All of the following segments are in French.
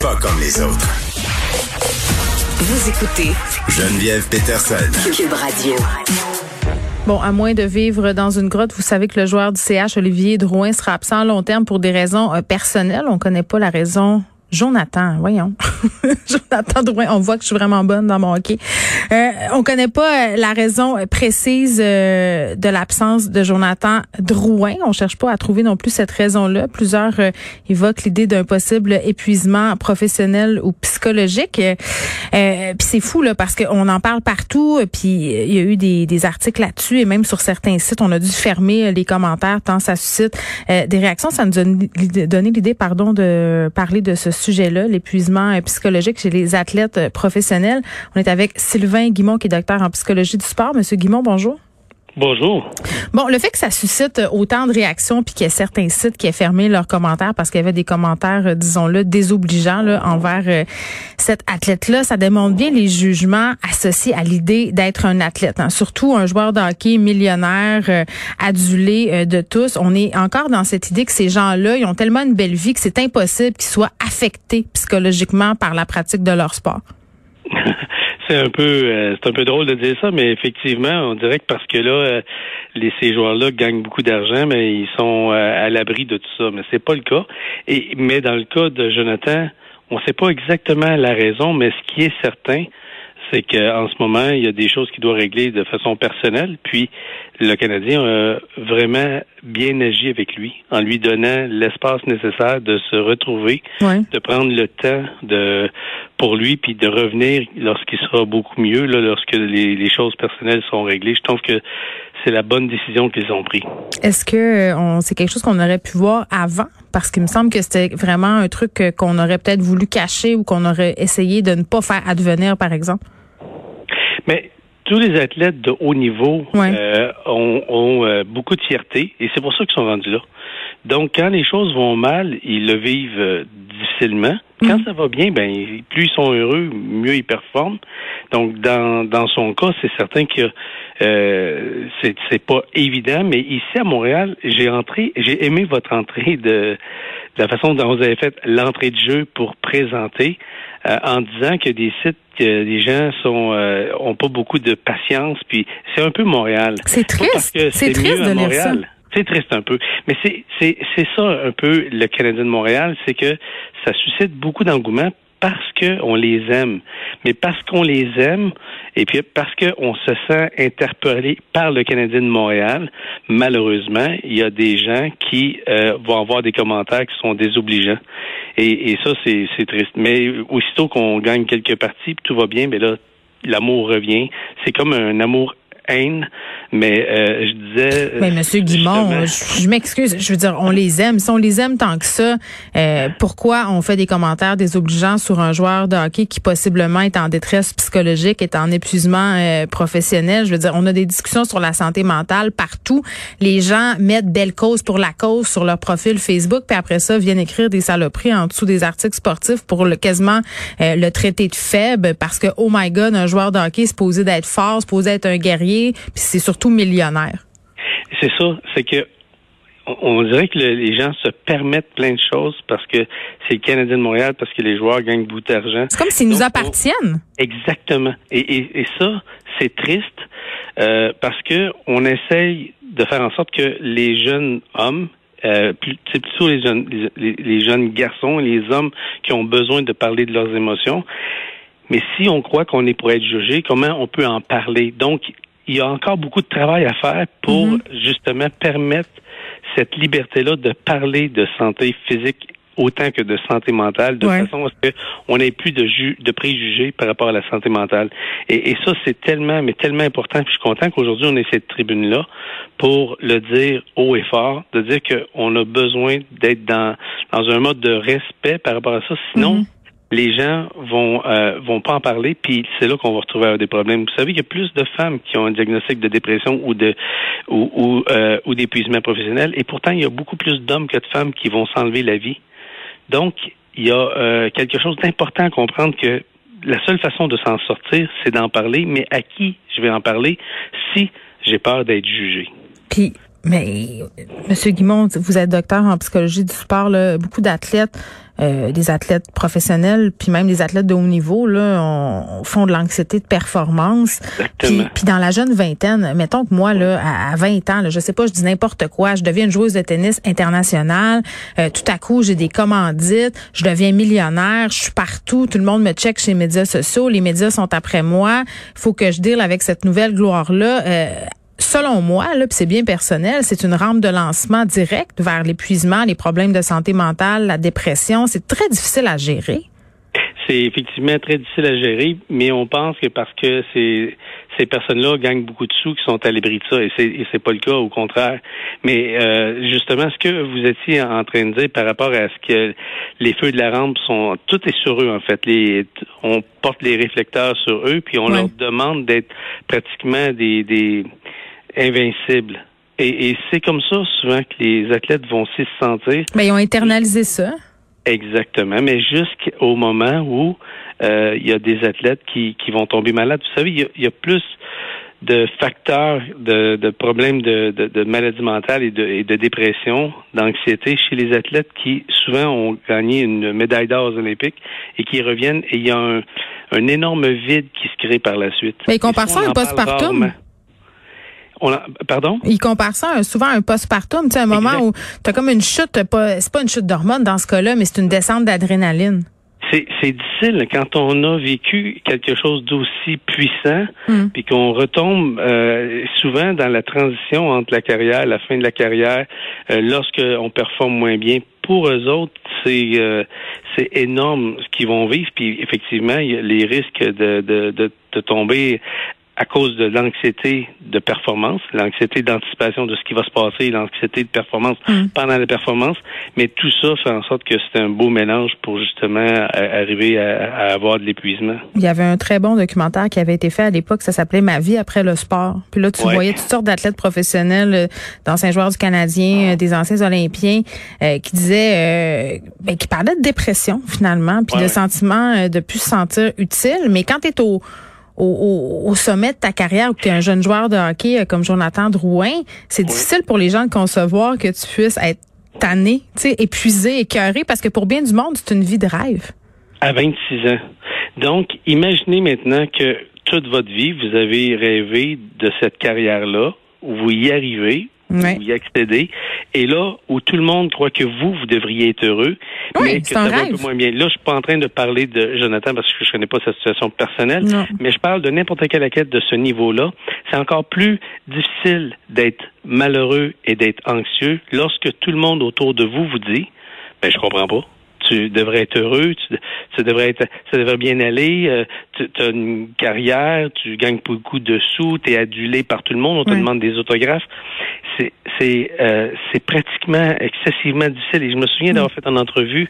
Pas comme les autres. Vous écoutez Geneviève Peterson. Cube Radio. Bon, à moins de vivre dans une grotte, vous savez que le joueur du CH, Olivier Drouin, sera absent à long terme pour des raisons euh, personnelles. On connaît pas la raison Jonathan, voyons. Jonathan Drouin, on voit que je suis vraiment bonne dans mon hockey. Euh, on connaît pas euh, la raison précise euh, de l'absence de Jonathan Drouin. On cherche pas à trouver non plus cette raison-là. Plusieurs euh, évoquent l'idée d'un possible épuisement professionnel ou psychologique. puis c'est fou là parce qu'on en parle partout. Puis il y a eu des, des articles là-dessus et même sur certains sites, on a dû fermer les commentaires tant ça suscite des réactions. Ça nous a donné l'idée, pardon, de parler de ce sujet-là, l'épuisement euh, psychologique chez les athlètes euh, professionnels. On est avec Sylvain Guimont, qui est docteur en psychologie du sport. Monsieur Guimont, bonjour. Bonjour. Bon, le fait que ça suscite autant de réactions puis qu'il y a certains sites qui aient fermé leurs commentaires parce qu'il y avait des commentaires, euh, disons-le, désobligeants là, envers euh, cette athlète-là, ça démontre bien les jugements associés à l'idée d'être un athlète. Hein. Surtout un joueur de hockey millionnaire, euh, adulé de tous. On est encore dans cette idée que ces gens-là, ils ont tellement une belle vie que c'est impossible qu'ils soient affectés psychologiquement par la pratique de leur sport. c'est un peu euh, c'est un peu drôle de dire ça, mais effectivement, on dirait que parce que là, euh, les, ces joueurs-là gagnent beaucoup d'argent, mais ils sont euh, à l'abri de tout ça. Mais c'est pas le cas. Et mais dans le cas de Jonathan, on ne sait pas exactement la raison, mais ce qui est certain, c'est qu'en ce moment, il y a des choses qu'il doit régler de façon personnelle. Puis le Canadien a vraiment bien agi avec lui, en lui donnant l'espace nécessaire de se retrouver, de prendre le temps de pour lui, puis de revenir lorsqu'il sera beaucoup mieux, là, lorsque les, les choses personnelles sont réglées. Je trouve que c'est la bonne décision qu'ils ont prise. Est-ce que euh, on, c'est quelque chose qu'on aurait pu voir avant? Parce qu'il me semble que c'était vraiment un truc euh, qu'on aurait peut-être voulu cacher ou qu'on aurait essayé de ne pas faire advenir, par exemple. Mais tous les athlètes de haut niveau euh, ont, euh, beaucoup de fierté et c'est pour ça qu'ils sont rendus là. Donc, quand les choses vont mal, ils le vivent euh, difficilement. Quand mm. ça va bien, ben plus ils sont heureux, mieux ils performent. Donc, dans, dans son cas, c'est certain que euh, c'est pas évident, mais ici à Montréal, j'ai entré, j'ai aimé votre entrée de, de la façon dont vous avez fait l'entrée de jeu pour présenter. Euh, en disant que des sites que les gens sont euh, ont pas beaucoup de patience, puis c'est un peu Montréal. C'est triste. C'est triste de Montréal. C'est triste un peu. Mais c'est, c'est, c'est ça un peu le Canadien de Montréal, c'est que ça suscite beaucoup d'engouement parce qu'on les aime. Mais parce qu'on les aime, et puis parce qu'on se sent interpellé par le Canadien de Montréal, malheureusement, il y a des gens qui euh, vont avoir des commentaires qui sont désobligeants. Et, et ça, c'est, triste. Mais aussitôt qu'on gagne quelques parties, tout va bien, mais là, l'amour revient. C'est comme un amour haine mais euh, je disais. Mais Monsieur Guimont, je, m'excuse. Je veux dire, on les aime. Si on les aime tant que ça, euh, pourquoi on fait des commentaires désobligeants sur un joueur de hockey qui possiblement est en détresse psychologique, est en épuisement euh, professionnel? Je veux dire, on a des discussions sur la santé mentale partout. Les gens mettent belle cause pour la cause sur leur profil Facebook, puis après ça viennent écrire des saloperies en dessous des articles sportifs pour le quasiment le traiter de faible parce que oh my God, un joueur de hockey est supposé d'être fort, supposé être un guerrier, puis c'est surtout tout millionnaire. C'est ça, c'est que on dirait que les gens se permettent plein de choses parce que c'est le Canadien de Montréal, parce que les joueurs gagnent beaucoup d'argent. C'est comme s'ils nous appartiennent. exactement. Et, ça, c'est triste euh, parce que on essaye de faire en sorte que les jeunes hommes euh, c'est plutôt les jeunes, les, les, jeunes garçons, les hommes qui ont besoin de parler de leurs émotions. Mais si on croit qu'on est pour être jugé, comment on peut en parler? Donc, il y a encore beaucoup de travail à faire pour mhm. justement permettre cette liberté-là de parler de santé physique autant que de santé mentale, de façon à ce qu'on n'ait plus de, de préjugés par rapport à la santé mentale. Et, ça, c'est tellement, mais tellement important. Puis je suis content qu'aujourd'hui, on ait cette tribune-là pour le dire haut et fort, de dire qu'on a besoin d'être dans, dans un mode de respect par rapport à ça. Sinon, mhm les gens vont euh, vont pas en parler, puis c'est là qu'on va retrouver des problèmes. Vous savez qu'il y a plus de femmes qui ont un diagnostic de dépression ou de ou ou, euh, ou d'épuisement professionnel, et pourtant il y a beaucoup plus d'hommes que de femmes qui vont s'enlever la vie. Donc il y a euh, quelque chose d'important à comprendre que la seule façon de s'en sortir, c'est d'en parler. Mais à qui je vais en parler si j'ai peur d'être jugé? Puis mais, Monsieur Guimond, vous êtes docteur en psychologie du sport. Beaucoup d'athlètes euh, des athlètes professionnels, puis même des athlètes de haut niveau, là, on, font de l'anxiété de performance. Puis, puis, dans la jeune vingtaine, mettons que moi, là, à, 20 ans, là, je sais pas, je dis n'importe quoi, je deviens une joueuse de tennis internationale, euh, tout à coup, j'ai des commandites, je deviens millionnaire, je suis partout, tout le monde me check chez les médias sociaux, les médias sont après moi, faut que je deal avec cette nouvelle gloire-là. Euh, selon moi, là, c'est bien personnel, c'est une rampe de lancement direct vers l'épuisement, les problèmes de santé mentale, la dépression. C'est très difficile à gérer. C'est effectivement très difficile à gérer, mais on pense que parce que ces, ces personnes-là gagnent beaucoup de sous qui sont à l'abri de ça, et c'est, et c'est pas le cas, au contraire. Mais euh, justement, ce que vous étiez en train de dire par rapport à ce que les feux de la rampe sont, tout est sur eux en fait. Les, on porte les réflecteurs sur eux, puis on leur demande d'être pratiquement des, des invincibles. Et, c'est comme ça souvent que les athlètes vont s'y sentir. Mais ils ont internalisé ça. Exactement, mais jusqu'au moment où euh, il y a des athlètes qui, qui vont tomber malades. Vous savez, il y a, plus de facteurs de, de problèmes de, de, de maladie mentale et de, et de dépression, d'anxiété chez les athlètes qui souvent ont gagné une médaille d'or aux Olympiques et qui reviennent et il y a un, un énorme vide qui se crée par la suite. Mais compare ça à un postpartum. On pardon? Il compare ça souvent à un postpartum, tu sais, un moment où tu as comme une chute, c'est pas une chute d'hormones dans ce cas-là, mais c'est une descente d'adrénaline. C'est, difficile quand on a vécu quelque chose d'aussi puissant, hmm. puis qu'on retombe euh, souvent dans la transition entre la carrière, la fin de la carrière, euh, lorsqu'on performe moins bien. Pour eux autres, c'est euh, c'est énorme ce qu'ils vont vivre, puis effectivement, il y a les risques de, de, de, de tomber à cause de l'anxiété de performance, l'anxiété d'anticipation de ce qui va se passer, l'anxiété de performance mm. pendant la performance. Mais tout ça fait en sorte que c'est un beau mélange pour justement arriver à, avoir de l'épuisement. Il y avait un très bon documentaire qui avait été fait à l'époque, ça s'appelait Ma vie après le sport. Puis là, tu voyais toutes sortes d'athlètes professionnels, euh, d'anciens joueurs du Canadien, euh, des anciens Olympiens, euh, qui disaient, ben, qui parlaient de dépression finalement, puis de sentiment de plus se sentir utile. Mais quand tu es au au, sommet de ta carrière où tu es un jeune joueur de hockey euh, comme Jonathan Drouin, c'est difficile pour les gens de concevoir que tu puisses être tanné, épuisé, écœuré, parce que pour bien du monde, c'est une vie de rêve. À 26 ans. Donc, imaginez maintenant que toute votre vie, vous avez rêvé de cette carrière-là, où vous y arrivez, y accéder. Et là, où tout le monde croit que vous, vous devriez être heureux, mais que ça va un peu moins bien. Là, je suis pas en train de parler de Jonathan parce que je connais pas sa situation personnelle, mais je parle de n'importe quelle enquête de ce niveau-là. C'est encore plus difficile d'être malheureu et d'être anxieux lorsque tout le monde autour de vous vous dit, ben, je comprends pas tu devrais être heureux, tu, devrais être, ça devrait bien aller, euh, tu as une carrière, tu gagnes beaucoup de sous, tu es adulé par tout le monde, on te demande des autographes c'est c'est euh, c'est pratiquement excessivement difficile. Et je me souviens d'avoir fait une entrevue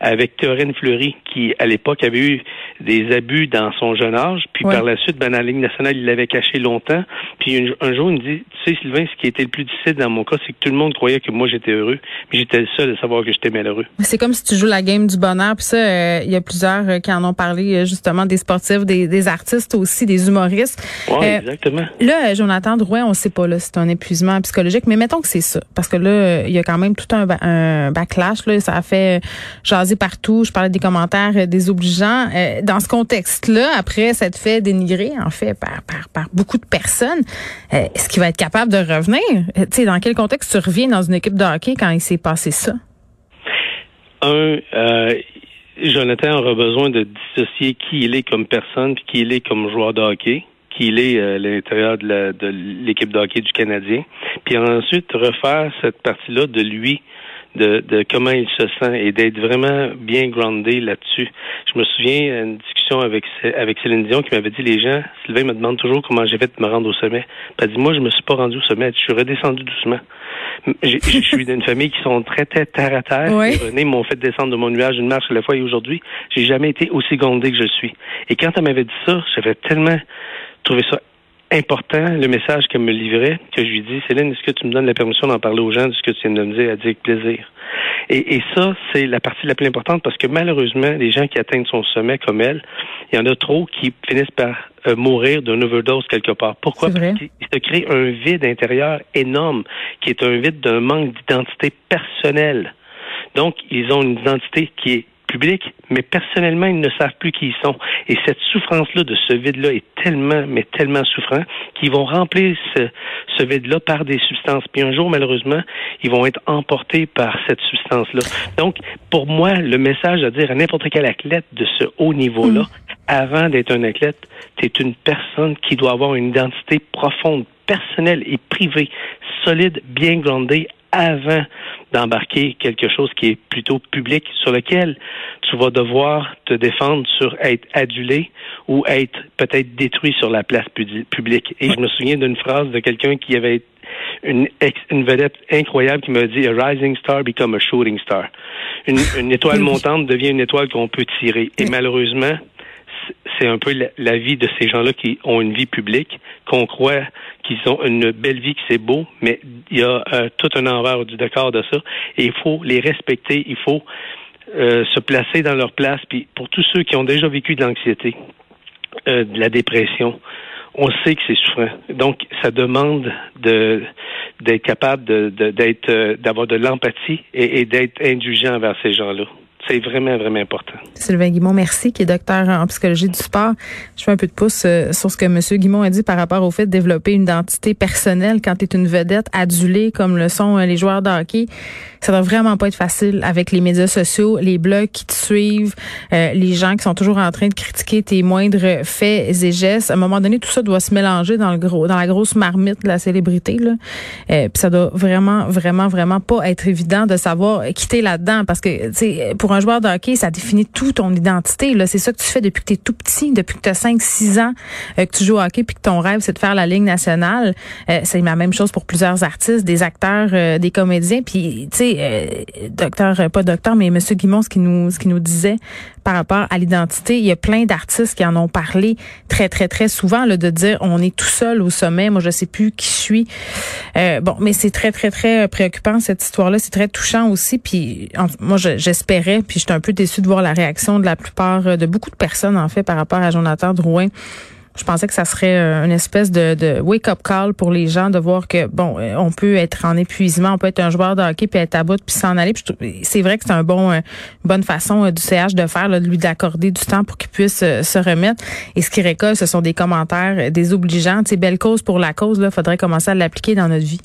avec Théorine Fleury, qui à l'époque avait eu des abus dans son jeune âge, puis par la suite, ben, dans la Ligue nationale, il l'avait caché longtemps. Puis un, jour, il me dit, tu sais, Sylvain, ce qui était le plus difficile dans mon cas, c'est que tout le monde croyait que moi j'étais heureux, mais j'étais le seul à savoir que j'étais malheureux. C'est comme si tu joues la game du bonheur. Puis ça, euh, il y a plusieurs euh, qui en ont parlé, justement, des sportifs, des, des artistes aussi, des humoristes. Oui, exactement. Là, Jonathan Drouin, on sait pas là, c'est un épuisement psychologique mais mettons que c'est ça. Parce que là, il y a quand même tout un, backlash. Là, ça a fait jaser partout. Je parlais des commentaires euh, désobligeants. Euh, dans ce contexte-là, après s'être fait dénigrer, en fait, par, par, beaucoup de personnes, euh, est-ce qu'il va être capable de revenir? tu sais, dans quel contexte tu reviens dans une équipe de hockey quand il s'est passé ça? Un, Jonathan aura besoin de dissocier qui il est comme personne puis qui il est comme joueur de hockey qu'il est à l'intérieur de l'équipe de, hockey du Canadien, puis ensuite refaire cette partie-là de lui, de, de, comment il se sent et d'être vraiment bien groundé là-dessus. Je me souviens d'une discussion avec avec Céline Dion qui m'avait dit les gens, Sylvain me demande toujours comment j'ai fait de me rendre au sommet. Elle dit moi je me suis pas rendu au sommet, je suis redescendu doucement. Je suis d'une famille qui sont très, très terre à terre. Oui. René m'ont fait descendre de mon nuage une marche à la fois et aujourd'hui, j'ai jamais été aussi gondé que je suis. Et quand elle m'avait dit ça, j'avais tellement trouvé ça important, le message qu'elle me livrait, que je lui dis, Céline, est-ce que tu me donnes la permission d'en parler aux gens de ce que tu viens de me dire? Elle dit avec plaisir. Et, et ça, c'est la partie la plus importante parce que malheureusement, les gens qui atteignent son sommet comme elle, il y en a trop qui finissent par euh, mourir d'une overdose quelque part. Pourquoi? Parce qu'il se crée un vide intérieur énorme, qui est un vide d'un manque d'identité personnelle. Donc, ils ont une identité qui est public, mais personnellement, ils ne savent plus qui ils sont. Et cette souffrance-là de ce vide-là est tellement, mais tellement souffrant qu'ils vont remplir ce, ce vide-là par des substances. Puis un jour, malheureusement, ils vont être emportés par cette substance-là. Donc, pour moi, le message à dire à n'importe quel athlète de ce haut niveau-là, mm. avant d'être un athlète, tu es une personne qui doit avoir une identité profonde, personnelle et privée, solide, bien groundée avant d'embarquer quelque chose qui est plutôt public, sur lequel tu vas devoir te défendre sur être adulé ou être peut-être détruit sur la place publique. Et je me souviens d'une phrase de quelqu'un qui avait une, une vedette incroyable qui m'a dit A rising star become a shooting star. Une, une étoile montante devient une étoile qu'on peut tirer. Et malheureusement, c'est un peu la, vie de ces gens-là qui ont une vie publique, qu'on croit qu'ils ont une belle vie, que c'est beau, mais il y a euh, tout un envers du décor de ça, et il faut les respecter, il faut euh, se placer dans leur place. Puis pour tous ceux qui ont déjà vécu de l'anxiété, euh, de la dépression, on sait que c'est souffrant. Donc, ça demande de d'être capable de, d'avoir de l'empathie et, et d'être indulgent envers ces gens-là. C'est vraiment, vraiment important. Sylvain Guimont, merci, qui est docteur en psychologie du sport. Je fais un peu de pouce euh, sur ce que M. Guimont a dit par rapport au fait de développer une identité personnelle quand tu es une vedette adulée comme le sont euh, les joueurs de hockey. Ça doit vraiment pas être facile avec les médias sociaux, les blogs qui te suivent, euh, les gens qui sont toujours en train de critiquer tes moindres faits et gestes. À un moment donné, tout ça doit se mélanger dans le gros, dans la grosse marmite de la célébrité. Là. puis ça doit vraiment, vraiment, vraiment pas être évident de savoir quitter là-dedans parce que, tu sais, pour un joueur de hockey, ça définit tout ton identité. C'est ça que tu fais depuis que tu es tout petit, depuis que tu as 5 6 ans euh, que tu joues au hockey puis que ton rêve c'est de faire la ligue nationale. Euh, c'est la même chose pour plusieurs artistes, des acteurs, euh, des comédiens puis tu sais docteur pas docteur mais monsieur Guimont ce qui nous ce qui nous disait par rapport à l'identité, il y a plein d'artistes qui en ont parlé très très très souvent là, de dire on est tout seul au sommet, moi je sais plus qui suis. bon, mais c'est très très très préoccupant cette histoire-là, c'est très touchant aussi puis moi j'espérais puis j'étais un peu déçue de voir la réaction de la plupart, euh, de beaucoup de personnes, en fait, par rapport à Jonathan Drouin. Je pensais que ça serait euh, une espèce de, wake-up call pour les gens de voir que bon, euh, on peut être en épuisement, on peut être un joueur de hockey puis être à bout puis s'en aller. C'est vrai que c'est un bon, une bonne façon du CH de faire, de lui d'accorder du temps pour qu'il puisse se remettre. Et ce qui récolte, ce sont des commentaires désobligeants. C'est belle cause pour la cause. Là, faudrait commencer à l'appliquer dans notre vie.